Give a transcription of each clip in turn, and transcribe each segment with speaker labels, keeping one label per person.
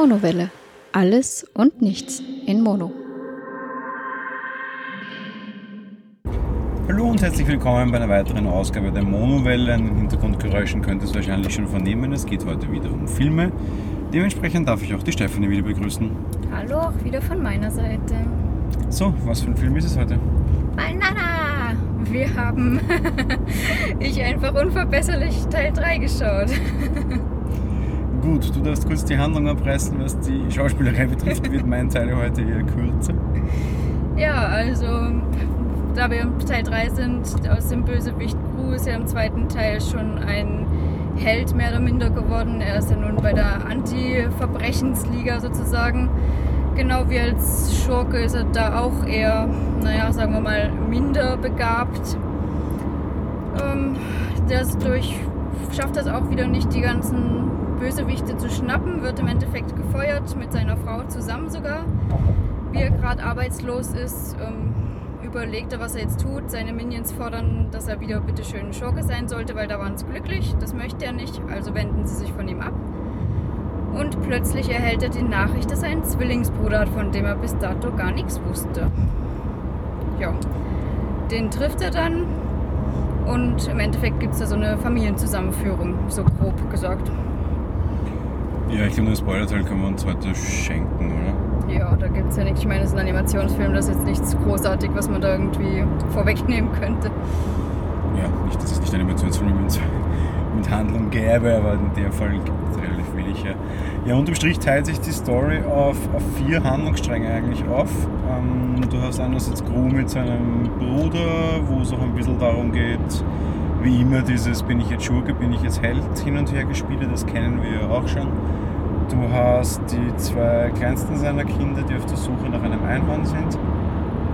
Speaker 1: Monowelle. Alles und nichts in Mono.
Speaker 2: Hallo und herzlich willkommen bei einer weiteren Ausgabe der Monowelle. An den Hintergrundgeräuschen könnt ihr es wahrscheinlich schon vernehmen. Es geht heute wieder um Filme. Dementsprechend darf ich auch die Stefanie wieder begrüßen.
Speaker 3: Hallo, auch wieder von meiner Seite.
Speaker 2: So, was für ein Film ist es heute?
Speaker 3: Banana! Wir haben Ich einfach unverbesserlich Teil 3 geschaut.
Speaker 2: Gut, du darfst kurz die Handlung abreißen, was die Schauspielerei betrifft, wird mein Teil heute eher kürzer.
Speaker 3: Ja, also da wir im Teil 3 sind, aus dem Bösewicht Gru ist ja im zweiten Teil schon ein Held mehr oder minder geworden. Er ist ja nun bei der Anti-Verbrechensliga sozusagen. Genau wie als Schurke ist er da auch eher, naja, sagen wir mal, minder begabt. Ähm, das durch schafft das auch wieder nicht, die ganzen Bösewichte zu schnappen, wird im Endeffekt gefeuert, mit seiner Frau zusammen sogar. Wie er gerade arbeitslos ist, ähm, überlegt er, was er jetzt tut. Seine Minions fordern, dass er wieder bitte schön Schurke sein sollte, weil da waren sie glücklich. Das möchte er nicht, also wenden sie sich von ihm ab. Und plötzlich erhält er die Nachricht, dass er einen Zwillingsbruder hat, von dem er bis dato gar nichts wusste. Ja, den trifft er dann und im Endeffekt gibt es da so eine Familienzusammenführung, so grob gesagt.
Speaker 2: Ja, ich glaube, den Spoiler-Teil können wir uns heute schenken, oder?
Speaker 3: Ja, da gibt es ja nichts. Ich meine, es ist ein Animationsfilm, das ist jetzt nichts großartig, was man da irgendwie vorwegnehmen könnte.
Speaker 2: Ja, nicht, dass es nicht Animationsfilme mit, mit Handlung gäbe, aber in dem Fall gibt es relativ wenig. Ja. ja, unterm Strich teilt sich die Story auf, auf vier Handlungsstränge eigentlich auf. Ähm, du hast einerseits Gru mit seinem Bruder, wo es auch ein bisschen darum geht, wie immer dieses bin ich jetzt Schurke, bin ich jetzt Held hin und her gespielt, das kennen wir ja auch schon. Du hast die zwei kleinsten seiner Kinder, die auf der Suche nach einem Einhorn sind.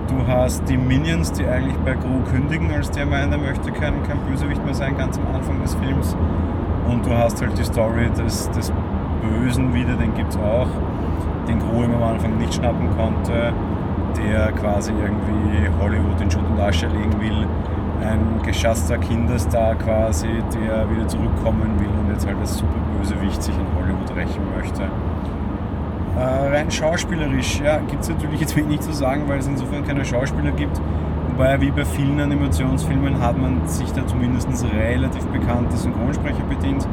Speaker 2: Du hast die Minions, die eigentlich bei Gru kündigen, als der meint, er möchte kein, kein Bösewicht mehr sein, ganz am Anfang des Films. Und du hast halt die Story des, des Bösen wieder, den gibt es auch, den Gru ihm am Anfang nicht schnappen konnte, der quasi irgendwie Hollywood in Schutt und Asche legen will. Ein geschasster Kinderstar quasi, der wieder zurückkommen will und jetzt halt als super Bösewicht sich in Hollywood rächen möchte. Äh, rein schauspielerisch, ja, gibt es natürlich jetzt wenig zu sagen, weil es insofern keine Schauspieler gibt. Wobei, wie bei vielen Animationsfilmen, hat man sich da zumindest relativ bekannte Synchronsprecher bedient.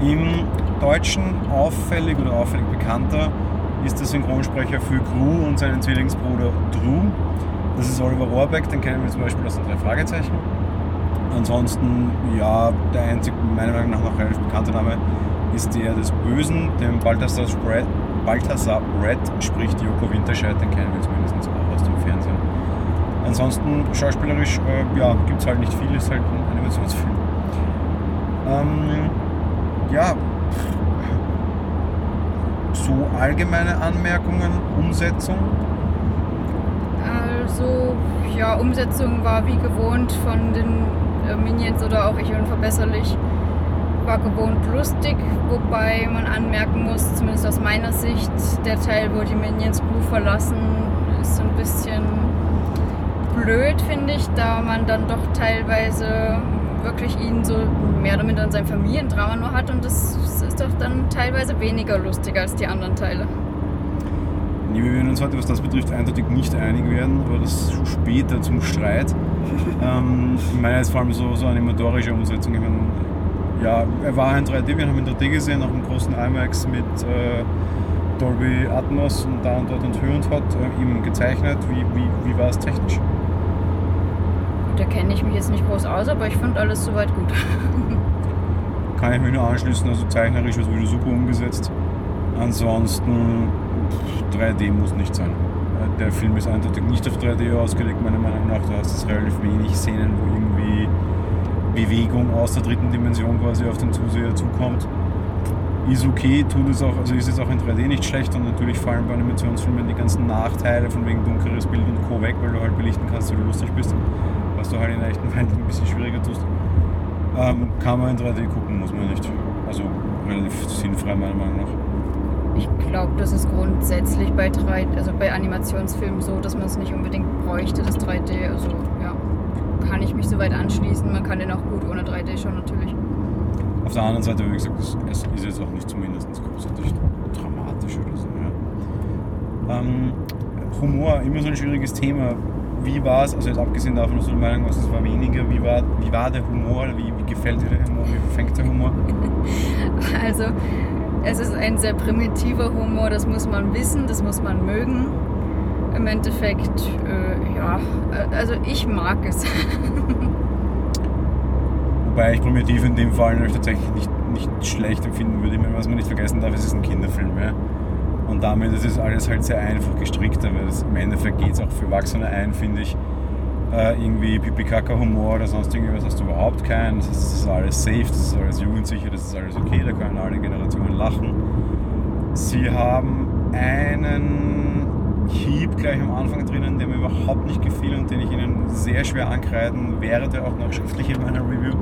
Speaker 2: Im Deutschen auffällig oder auffällig bekannter ist der Synchronsprecher für Gru und seinen Zwillingsbruder Drew. Das ist Oliver Rohrbeck, den kennen wir zum Beispiel aus den drei Fragezeichen. Ansonsten, ja, der einzige, meiner Meinung nach noch relativ bekannte Name ist der des Bösen, dem Balthasar Red, Balthasar Red spricht Joko Winterscheid, den kennen wir zumindest auch aus dem Fernsehen. Ansonsten, schauspielerisch, äh, ja, gibt es halt nicht viel, ist halt ein Animationsfilm. Ähm, ja, so allgemeine Anmerkungen, Umsetzung.
Speaker 3: Also, ja, Umsetzung war wie gewohnt von den äh, Minions oder auch ich unverbesserlich. War gewohnt lustig, wobei man anmerken muss, zumindest aus meiner Sicht, der Teil, wo die Minions Blue verlassen, ist ein bisschen blöd, finde ich, da man dann doch teilweise wirklich ihn so mehr oder minder in seinem Familiendrama nur hat und das ist doch dann teilweise weniger lustig als die anderen Teile.
Speaker 2: Nee, wir werden uns heute, was das betrifft, eindeutig nicht einig werden, aber das später zum Streit. ähm, ich meine jetzt vor allem so, so animatorische Umsetzung. Ich meine, ja, er war in 3D, wir haben ihn in 3D gesehen, auch im großen IMAX mit äh, Dolby Atmos und da und dort und Höhe und Hot äh, ihm gezeichnet. Wie, wie, wie war es technisch?
Speaker 3: Da kenne ich mich jetzt nicht groß aus, aber ich fand alles soweit gut.
Speaker 2: Kann ich mich nur anschließen, also zeichnerisch wird wieder super umgesetzt. Ansonsten 3D muss nicht sein. Äh, der Film ist eindeutig nicht auf 3D ausgelegt, meiner Meinung nach. Du hast jetzt relativ wenig Szenen, wo irgendwie Bewegung aus der dritten Dimension quasi auf den Zuseher zukommt. Ist okay, tut es auch, also ist es auch in 3D nicht schlecht und natürlich fallen bei Animationsfilmen die ganzen Nachteile von wegen dunkleres Bild und Co. weg, weil du halt belichten kannst, wie du lustig bist, was du halt in echten Fällen ein bisschen schwieriger tust. Ähm, kann man in 3D gucken, muss man nicht. Also relativ sinnfrei meiner Meinung nach.
Speaker 3: Ich glaube, das ist grundsätzlich bei, 3, also bei Animationsfilmen so, dass man es nicht unbedingt bräuchte, das 3D. Also ja, kann ich mich soweit anschließen. Man kann den auch gut ohne 3D schauen natürlich.
Speaker 2: Auf der anderen Seite, wie gesagt, es, es ist jetzt auch nicht zumindest großartig dramatisch oder so. Ja. Ähm, Humor, immer so ein schwieriges Thema. Wie war es, also jetzt abgesehen davon, dass du der Meinung warst, es war weniger, wie war, wie war der Humor, wie, wie gefällt dir der Humor, wie fängt der Humor?
Speaker 3: Also, es ist ein sehr primitiver Humor, das muss man wissen, das muss man mögen. Im Endeffekt, äh, ja, äh, also ich mag es.
Speaker 2: Wobei ich primitiv in dem Fall tatsächlich nicht, nicht schlecht empfinden würde. Ich meine, was man nicht vergessen darf, es ist ein Kinderfilm. Ja? Und damit ist es alles halt sehr einfach gestrickt, aber im Endeffekt geht es auch für Erwachsene ein, finde ich. Äh, irgendwie Pipi-Kaka-Humor oder sonst irgendwas hast du überhaupt keinen. Das ist, das ist alles safe, das ist alles jugendsicher, das ist alles okay, da können alle Generationen lachen. Sie haben einen Hieb gleich am Anfang drinnen, der mir überhaupt nicht gefiel und den ich Ihnen sehr schwer ankreiden werde, auch noch schriftlich in meiner Review.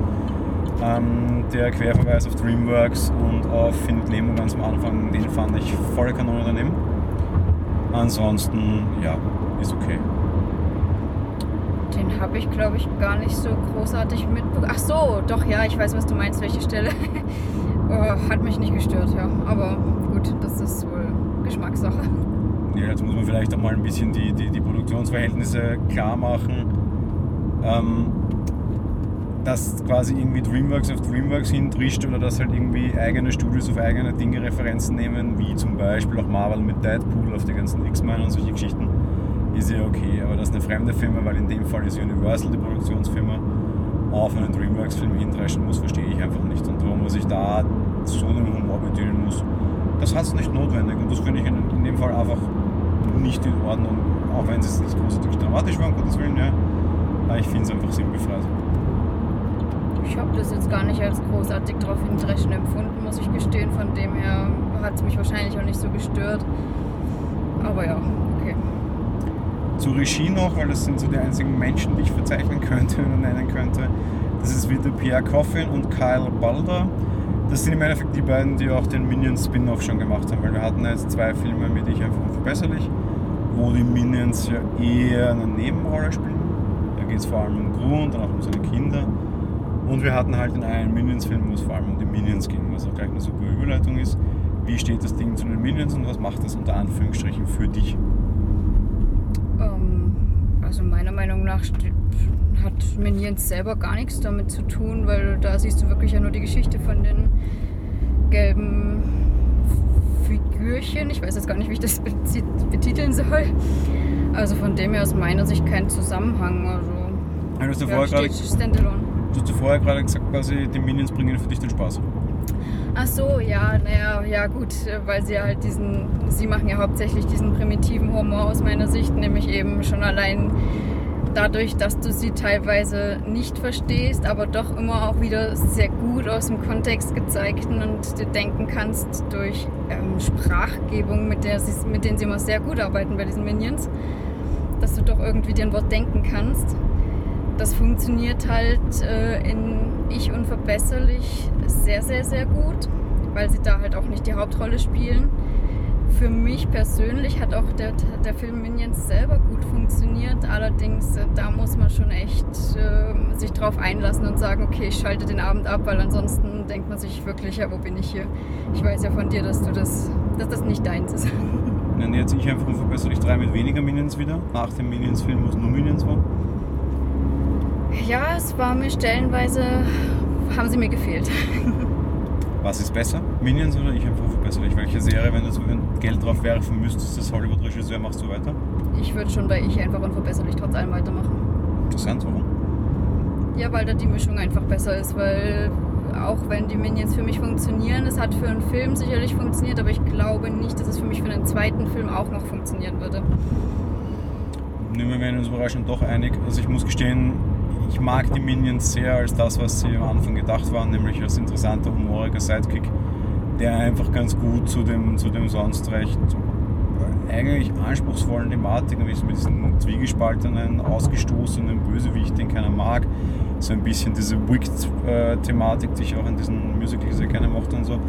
Speaker 2: Ähm, der Querverweis auf Dreamworks und auf Findet Nemo ganz am Anfang, den fand ich volle Kanone daneben. Ansonsten, ja, ist okay.
Speaker 3: Habe ich, glaube ich, gar nicht so großartig mitbekommen. Ach so, doch, ja, ich weiß, was du meinst, welche Stelle. oh, hat mich nicht gestört, ja. Aber gut, das ist wohl Geschmackssache.
Speaker 2: Ja, jetzt muss man vielleicht auch mal ein bisschen die, die, die Produktionsverhältnisse klar machen. Ähm, dass quasi irgendwie Dreamworks auf Dreamworks hintrischt oder dass halt irgendwie eigene Studios auf eigene Dinge Referenzen nehmen, wie zum Beispiel auch Marvel mit Deadpool auf die ganzen X-Men und solche Geschichten, ist ja okay. Aber dass eine fremde Firma, weil in dem Fall ist Universal die Produktionsfirma, auf einen Dreamworks-Film hindreschen muss, verstehe ich einfach nicht. Und warum man sich da so einen Humor bedienen muss, das hat es nicht notwendig. Und das finde ich in, in dem Fall einfach nicht in Ordnung, auch wenn es nicht großartig dramatisch war, um Gottes Willen, ja. Aber ich finde es einfach sinnbefreit.
Speaker 3: Ich habe das jetzt gar nicht als großartig darauf hindreschen empfunden, muss ich gestehen. Von dem her hat es mich wahrscheinlich auch nicht so gestört. Aber ja.
Speaker 2: Zur Regie noch, weil das sind so die einzigen Menschen, die ich verzeichnen könnte oder nennen könnte. Das ist wieder Pierre Coffin und Kyle Balder. Das sind im Endeffekt die beiden, die auch den Minions Spin-off schon gemacht haben, weil wir hatten jetzt zwei Filme mit Ich einfach unverbesserlich, wo die Minions ja eher eine Nebenrolle spielen. Da geht es vor allem um Gru und dann auch um seine Kinder. Und wir hatten halt in einem Minions-Film, wo es vor allem um die Minions ging, was auch gleich eine super Überleitung ist. Wie steht das Ding zu den Minions und was macht das unter Anführungsstrichen für dich?
Speaker 3: Also meiner Meinung nach hat Minions selber gar nichts damit zu tun, weil da siehst du wirklich ja nur die Geschichte von den gelben Figürchen. Ich weiß jetzt gar nicht, wie ich das betiteln soll. Also von dem her aus meiner Sicht kein Zusammenhang. Also,
Speaker 2: ja, du hast ja vorher gerade Du hast vorher gerade gesagt, quasi die Minions bringen für dich den Spaß.
Speaker 3: Ach so, ja, naja, ja gut, weil sie halt diesen, sie machen ja hauptsächlich diesen primitiven Humor aus meiner Sicht, nämlich eben schon allein dadurch, dass du sie teilweise nicht verstehst, aber doch immer auch wieder sehr gut aus dem Kontext gezeigten und dir denken kannst durch ähm, Sprachgebung, mit, der sie, mit denen sie immer sehr gut arbeiten bei diesen Minions, dass du doch irgendwie dir ein Wort denken kannst. Das funktioniert halt äh, in Ich unverbesserlich sehr, sehr, sehr gut, weil sie da halt auch nicht die Hauptrolle spielen. Für mich persönlich hat auch der, der Film Minions selber gut funktioniert. Allerdings, äh, da muss man schon echt äh, sich drauf einlassen und sagen, okay, ich schalte den Abend ab, weil ansonsten denkt man sich wirklich, ja, wo bin ich hier? Ich weiß ja von dir, dass du das, dass das nicht deins ist.
Speaker 2: Dann jetzt ich einfach unverbesserlich drei mit weniger Minions wieder, nach dem Minions-Film, wo es nur Minions war.
Speaker 3: Ja, es war mir stellenweise, haben sie mir gefehlt.
Speaker 2: Was ist besser? Minions oder ich einfach verbessere Welche Serie, wenn du so Geld drauf werfen müsstest, das Hollywood-Regisseur, machst du weiter?
Speaker 3: Ich würde schon bei Ich einfach unverbesserlich trotz allem weitermachen.
Speaker 2: Interessant, warum?
Speaker 3: Ja, weil da die Mischung einfach besser ist, weil auch wenn die Minions für mich funktionieren, es hat für einen Film sicherlich funktioniert, aber ich glaube nicht, dass es für mich für einen zweiten Film auch noch funktionieren würde.
Speaker 2: Nehmen wir uns überraschend doch einig. Also ich muss gestehen, ich mag die Minions sehr als das, was sie am Anfang gedacht waren, nämlich als interessanter, humoriger Sidekick, der einfach ganz gut zu dem, zu dem sonst recht eigentlich anspruchsvollen Thematiken, wie es mit diesen zwiegespaltenen, ausgestoßenen Bösewicht, den keiner mag, so ein bisschen diese Wicked-Thematik, die ich auch in diesen Musicals sehr gerne mochte und so.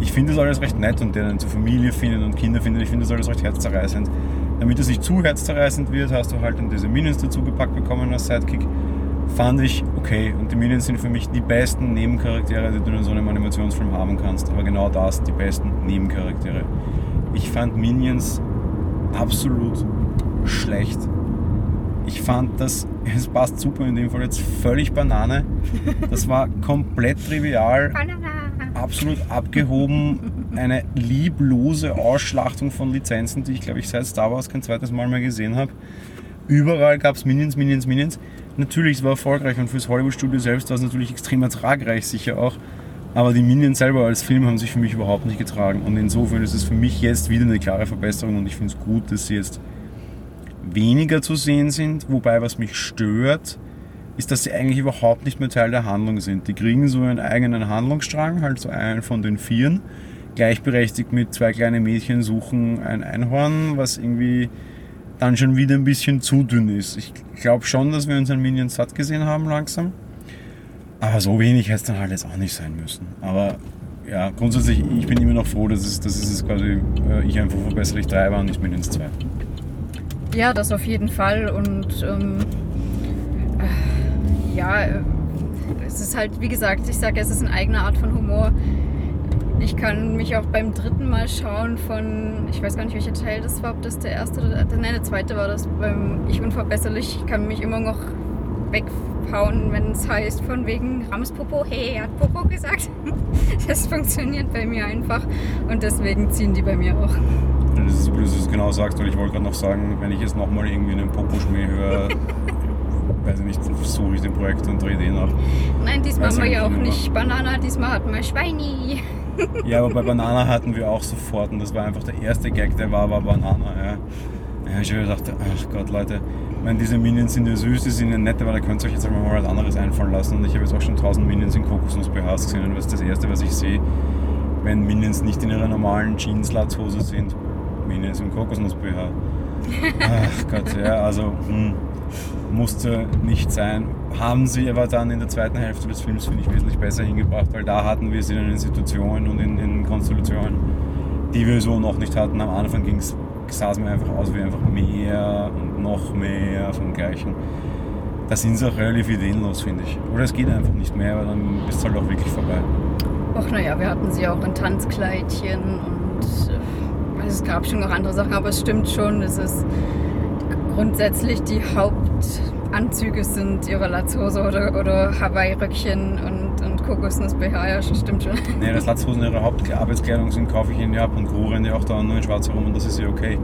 Speaker 2: Ich finde das alles recht nett und der dann zur Familie findet und Kinder findet, ich finde das alles recht herzzerreißend. Damit es nicht zu herzzerreißend wird, hast du halt dann diese Minions dazu gepackt bekommen als Sidekick fand ich okay. Und die Minions sind für mich die besten Nebencharaktere, die du in so einem Animationsfilm haben kannst. Aber genau das, die besten Nebencharaktere. Ich fand Minions absolut schlecht. Ich fand das, es passt super in dem Fall jetzt völlig Banane. Das war komplett trivial, absolut abgehoben, eine lieblose Ausschlachtung von Lizenzen, die ich glaube ich seit Star Wars kein zweites Mal mehr gesehen habe. Überall gab es Minions, Minions, Minions. Natürlich, es war erfolgreich und fürs Hollywood-Studio selbst war es natürlich extrem ertragreich, sicher auch. Aber die Minions selber als Film haben sich für mich überhaupt nicht getragen. Und insofern ist es für mich jetzt wieder eine klare Verbesserung und ich finde es gut, dass sie jetzt weniger zu sehen sind. Wobei, was mich stört, ist, dass sie eigentlich überhaupt nicht mehr Teil der Handlung sind. Die kriegen so einen eigenen Handlungsstrang, halt so einen von den Vieren. Gleichberechtigt mit zwei kleinen Mädchen suchen ein Einhorn, was irgendwie dann schon wieder ein bisschen zu dünn ist. Ich glaube schon, dass wir unseren Minion satt gesehen haben langsam. Aber so wenig hätte es dann halt jetzt auch nicht sein müssen. Aber ja, grundsätzlich, ich bin immer noch froh, dass es, dass es quasi äh, ich einfach verbesserlich 3 war und nicht Minions 2.
Speaker 3: Ja, das auf jeden Fall. Und ähm, äh, ja, äh, es ist halt, wie gesagt, ich sage, es ist eine eigene Art von Humor. Ich kann mich auch beim dritten Mal schauen von, ich weiß gar nicht, welcher Teil das war, ob das der erste oder der, nein, der zweite war das beim Ich Unverbesserlich. Ich kann mich immer noch weghauen, wenn es heißt, von wegen Ramspopo, hey, er hat Popo gesagt. Das funktioniert bei mir einfach und deswegen ziehen die bei mir auch.
Speaker 2: Das ist gut, dass du es genau sagst, weil ich wollte gerade noch sagen, wenn ich jetzt nochmal irgendwie einen Popo-Schmäh höre, weiß ich nicht, versuche ich den Projekt und drehe den ab.
Speaker 3: Nein, diesmal haben wir ja auch nicht Banana, diesmal hatten wir Schweini.
Speaker 2: Ja, aber bei Banana hatten wir auch sofort und das war einfach der erste Gag, der war, war Banana. Ja. Ja, ich habe gedacht, ach Gott, Leute, ich meine, diese Minions sind ja süß, die sind ja nett, aber da könnt ihr euch jetzt einfach mal was anderes einfallen lassen. Und ich habe jetzt auch schon tausend Minions in Kokosnuss-BHs gesehen und das ist das erste, was ich sehe, wenn Minions nicht in ihrer normalen Jeans-Latzhose sind. Minions im Kokosnuss-BH. Ach Gott, ja, also hm, musste nicht sein. Haben sie aber dann in der zweiten Hälfte des Films, finde ich, wesentlich besser hingebracht, weil da hatten wir sie dann in Situationen und in, in Konstellationen, die wir so noch nicht hatten. Am Anfang ging's, sah es mir einfach aus wie einfach mehr und noch mehr vom Gleichen. Da sind sie auch relativ ideenlos, finde ich. Oder es geht einfach nicht mehr, weil dann ist es halt auch wirklich vorbei.
Speaker 3: Ach naja, wir hatten sie auch in Tanzkleidchen und äh, also es gab schon noch andere Sachen, aber es stimmt schon, es ist grundsätzlich die Hauptanzüge sind ihre Latzhose oder, oder Hawaii-Röckchen und, und Kokosnuss-BH, ja, stimmt schon.
Speaker 2: Nee, das Latzhosen ihre Hauptarbeitskleidung sind, kaufe ich ihnen ja ab und Co. rennen ja auch da nur in schwarz herum und das ist ja okay.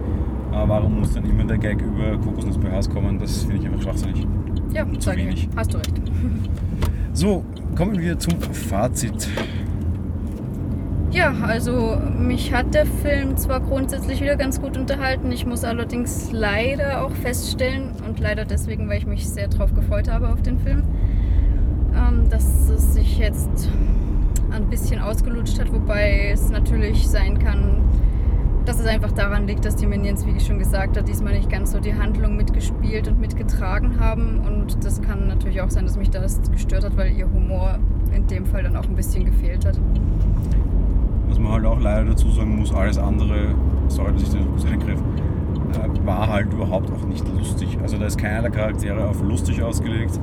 Speaker 2: Aber warum muss dann immer der Gag über Kokosnuss-BHs kommen? Das finde ich einfach schwachsinnig.
Speaker 3: Ja, sage
Speaker 2: wenig.
Speaker 3: Hast du recht.
Speaker 2: So, kommen wir zum Fazit.
Speaker 3: Ja, also mich hat der Film zwar grundsätzlich wieder ganz gut unterhalten, ich muss allerdings leider auch feststellen, und leider deswegen, weil ich mich sehr darauf gefreut habe auf den Film, ähm, dass es sich jetzt ein bisschen ausgelutscht hat, wobei es natürlich sein kann, dass es einfach daran liegt, dass die Minions, wie ich schon gesagt habe, diesmal nicht ganz so die Handlung mitgespielt und mitgetragen haben. Und das kann natürlich auch sein, dass mich das gestört hat, weil ihr Humor in dem Fall dann auch ein bisschen gefehlt hat.
Speaker 2: Was man halt auch leider dazu sagen muss, alles andere, sorry, dass ich den kurz eingriff, äh, war halt überhaupt auch nicht lustig. Also da ist keiner der Charaktere auf lustig ausgelegt.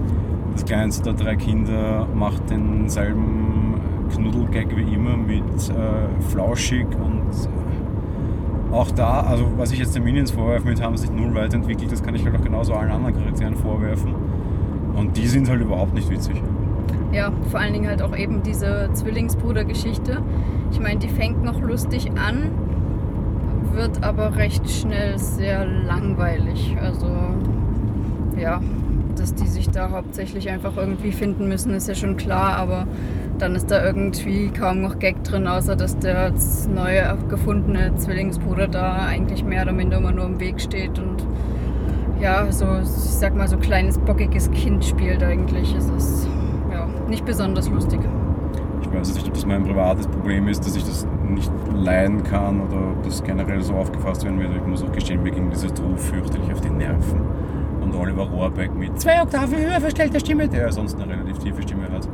Speaker 2: Das kleinste der drei Kinder macht denselben Knuddelgag wie immer mit äh, flauschig und äh, auch da, also was ich jetzt den Minions vorwerfe, mit haben sich null weiterentwickelt, das kann ich halt auch genauso allen anderen Charakteren vorwerfen. Und die sind halt überhaupt nicht witzig.
Speaker 3: Ja, vor allen Dingen halt auch eben diese Zwillingsbruder-Geschichte. Ich meine, die fängt noch lustig an, wird aber recht schnell sehr langweilig. Also, ja, dass die sich da hauptsächlich einfach irgendwie finden müssen, ist ja schon klar, aber dann ist da irgendwie kaum noch Gag drin, außer dass der neue gefundene Zwillingsbruder da eigentlich mehr oder minder immer nur im Weg steht und ja, so, ich sag mal, so kleines, bockiges Kind spielt eigentlich. Es ist nicht besonders lustig.
Speaker 2: Ich weiß nicht, ob das mein privates Problem ist, dass ich das nicht leiden kann oder ob das generell so aufgefasst werden wird. Ich muss auch gestehen, mir ging dieses Duo fürchterlich auf die Nerven. Und Oliver Rohrbeck mit zwei Oktaven höher verstellter Stimme, der ja sonst eine relativ tiefe Stimme hat.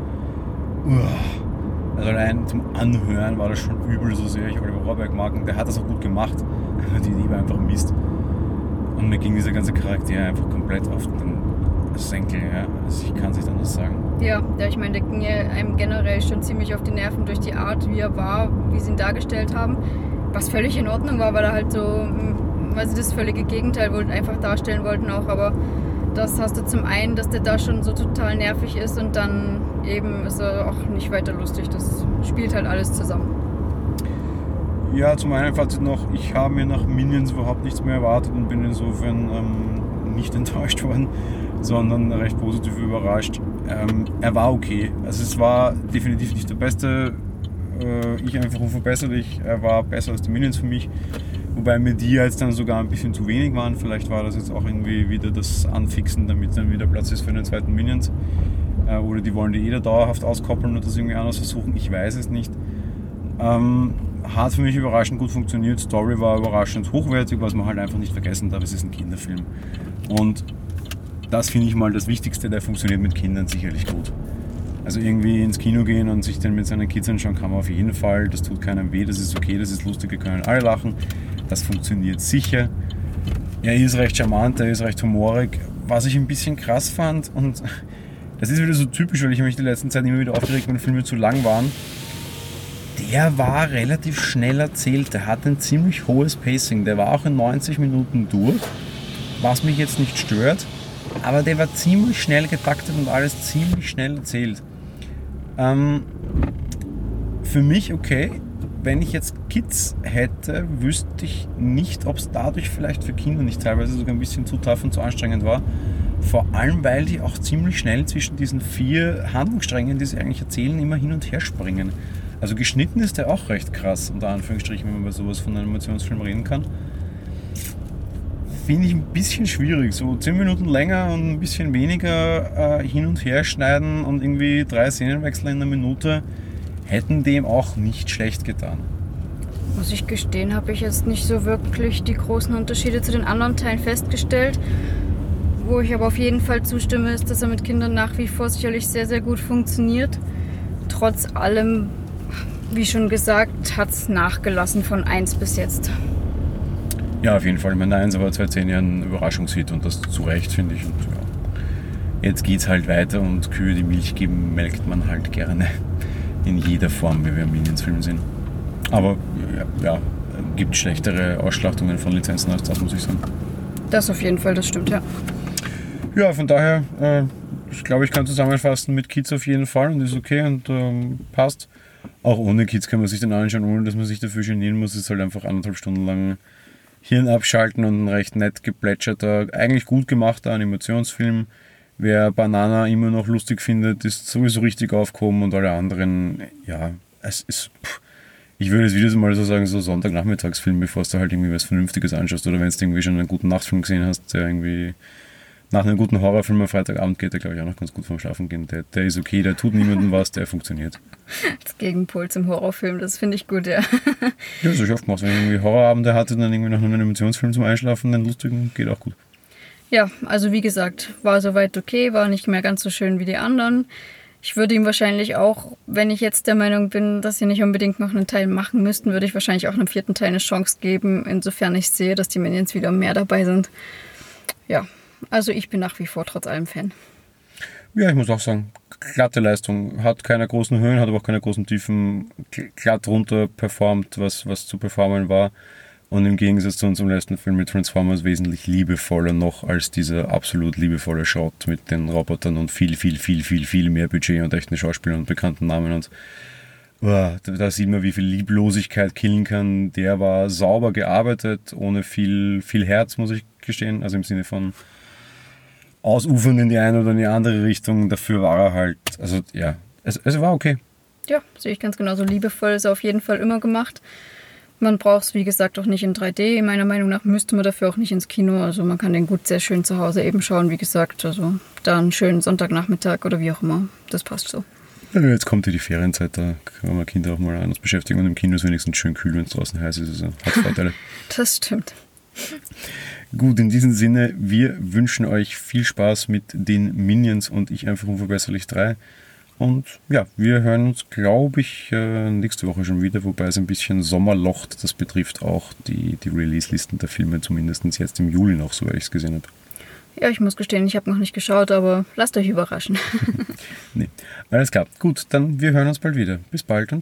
Speaker 2: Also allein zum Anhören war das schon übel, so sehr ich Oliver Rohrbeck mag. Und der hat das auch gut gemacht. Die war einfach Mist. Und mir ging dieser ganze Charakter einfach komplett auf den Senkel, ja. Also ich kann es nicht anders sagen.
Speaker 3: Ja, ja ich meine, der ging einem generell schon ziemlich auf die Nerven durch die Art, wie er war, wie sie ihn dargestellt haben. Was völlig in Ordnung war, weil er halt so, mm, weil sie das völlige Gegenteil wollten, einfach darstellen wollten auch. Aber das hast du zum einen, dass der da schon so total nervig ist und dann eben ist er auch nicht weiter lustig. Das spielt halt alles zusammen.
Speaker 2: Ja, zum einen Fazit noch, ich habe mir nach Minions überhaupt nichts mehr erwartet und bin insofern ähm, nicht enttäuscht worden, sondern recht positiv überrascht. Ähm, er war okay. Also es war definitiv nicht der beste. Äh, ich einfach unverbesserlich. Er war besser als die Minions für mich. Wobei mir die jetzt dann sogar ein bisschen zu wenig waren. Vielleicht war das jetzt auch irgendwie wieder das Anfixen, damit dann wieder Platz ist für den zweiten Minions. Äh, oder die wollen die jeder dauerhaft auskoppeln und das irgendwie anders versuchen. Ich weiß es nicht. Ähm, hat für mich überraschend gut funktioniert. Story war überraschend hochwertig, was man halt einfach nicht vergessen darf, es ist ein Kinderfilm. Und das finde ich mal das Wichtigste, der funktioniert mit Kindern sicherlich gut. Also irgendwie ins Kino gehen und sich dann mit seinen Kids anschauen kann man auf jeden Fall. Das tut keinem weh, das ist okay, das ist lustig, wir können alle lachen. Das funktioniert sicher. Er ist recht charmant, er ist recht humorig. Was ich ein bisschen krass fand und das ist wieder so typisch, weil ich mich die letzten Zeit immer wieder aufgeregt, wenn Filme zu lang waren der war relativ schnell erzählt. Der hat ein ziemlich hohes Pacing. Der war auch in 90 Minuten durch, was mich jetzt nicht stört. Aber der war ziemlich schnell getaktet und alles ziemlich schnell erzählt. Ähm, für mich okay. Wenn ich jetzt Kids hätte, wüsste ich nicht, ob es dadurch vielleicht für Kinder nicht teilweise sogar ein bisschen zu tough und zu anstrengend war. Vor allem, weil die auch ziemlich schnell zwischen diesen vier Handlungssträngen, die sie eigentlich erzählen, immer hin und her springen. Also geschnitten ist der auch recht krass, unter Anführungsstrichen, wenn man bei sowas von einem Animationsfilm reden kann. Finde ich ein bisschen schwierig. So 10 Minuten länger und ein bisschen weniger äh, hin und her schneiden und irgendwie drei Szenenwechsel in einer Minute hätten dem auch nicht schlecht getan.
Speaker 3: Muss ich gestehen, habe ich jetzt nicht so wirklich die großen Unterschiede zu den anderen Teilen festgestellt. Wo ich aber auf jeden Fall zustimme, ist, dass er mit Kindern nach wie vor sicherlich sehr, sehr gut funktioniert. Trotz allem wie schon gesagt, hat es nachgelassen von 1 bis jetzt.
Speaker 2: Ja, auf jeden Fall. Mein 1 war seit 10 Jahren ein Überraschungshit und das zu Recht, finde ich. Und ja, jetzt geht es halt weiter und Kühe, die Milch geben, melkt man halt gerne. In jeder Form, wie wir im Minions-Film sind. Aber ja, ja, gibt schlechtere Ausschlachtungen von Lizenzen als das, muss ich sagen.
Speaker 3: Das auf jeden Fall, das stimmt, ja.
Speaker 2: Ja, von daher, äh, ich glaube, ich kann zusammenfassen mit Kids auf jeden Fall und ist okay und ähm, passt auch ohne Kids kann man sich den anschauen, ohne dass man sich dafür genieren muss. Es ist halt einfach anderthalb Stunden lang Hirn abschalten und ein recht nett geplätscherter, eigentlich gut gemachter Animationsfilm. Wer Banana immer noch lustig findet, ist sowieso richtig aufgehoben und alle anderen, ja, es ist. Pff, ich würde es wieder mal so sagen, so Sonntagnachmittagsfilm, bevor du halt irgendwie was Vernünftiges anschaust oder wenn du irgendwie schon einen guten Nachtfilm gesehen hast, der irgendwie nach einem guten Horrorfilm am Freitagabend geht der, glaube ich, auch noch ganz gut vom Schlafen gehen. Der, der ist okay, der tut niemandem was, der funktioniert.
Speaker 3: Das Gegenpol zum Horrorfilm, das finde ich gut, ja. Ja,
Speaker 2: das habe ich oft gemacht. Wenn ich irgendwie Horrorabende hatte, dann irgendwie nach einem Animationsfilm zum Einschlafen, einen lustigen, geht auch gut.
Speaker 3: Ja, also wie gesagt, war soweit okay, war nicht mehr ganz so schön wie die anderen. Ich würde ihm wahrscheinlich auch, wenn ich jetzt der Meinung bin, dass sie nicht unbedingt noch einen Teil machen müssten, würde ich wahrscheinlich auch einem vierten Teil eine Chance geben, insofern ich sehe, dass die Minions wieder mehr dabei sind. Ja, also ich bin nach wie vor trotz allem Fan.
Speaker 2: Ja, ich muss auch sagen, glatte Leistung. Hat keine großen Höhen, hat aber auch keine großen Tiefen. Glatt runter performt, was, was zu performen war. Und im Gegensatz zu unserem letzten Film mit Transformers wesentlich liebevoller noch als dieser absolut liebevolle Schrott mit den Robotern und viel, viel, viel, viel, viel mehr Budget und echten Schauspielern und bekannten Namen. Und oh, da sieht man, wie viel Lieblosigkeit killen kann. Der war sauber gearbeitet, ohne viel, viel Herz, muss ich gestehen. Also im Sinne von ausufern in die eine oder in die andere Richtung. Dafür war er halt, also ja, es, es war okay.
Speaker 3: Ja, sehe ich ganz genauso. Liebevoll ist er auf jeden Fall immer gemacht. Man braucht es, wie gesagt, auch nicht in 3D. Meiner Meinung nach müsste man dafür auch nicht ins Kino. Also man kann den gut sehr schön zu Hause eben schauen, wie gesagt. Also da einen schönen Sonntagnachmittag oder wie auch immer. Das passt so.
Speaker 2: Ja, jetzt kommt ja die Ferienzeit, da kann man Kinder auch mal anders beschäftigen und im Kino ist wenigstens schön kühl, wenn es draußen heiß ist. Also hat Vorteile.
Speaker 3: das stimmt.
Speaker 2: Gut, in diesem Sinne, wir wünschen euch viel Spaß mit den Minions und ich einfach unverbesserlich 3. Und ja, wir hören uns, glaube ich, äh, nächste Woche schon wieder, wobei es ein bisschen Sommerlocht. Das betrifft auch die, die Release-Listen der Filme, zumindest jetzt im Juli noch, so wie ich es gesehen habe.
Speaker 3: Ja, ich muss gestehen, ich habe noch nicht geschaut, aber lasst euch überraschen.
Speaker 2: nee. Alles klar. Gut, dann wir hören uns bald wieder. Bis bald und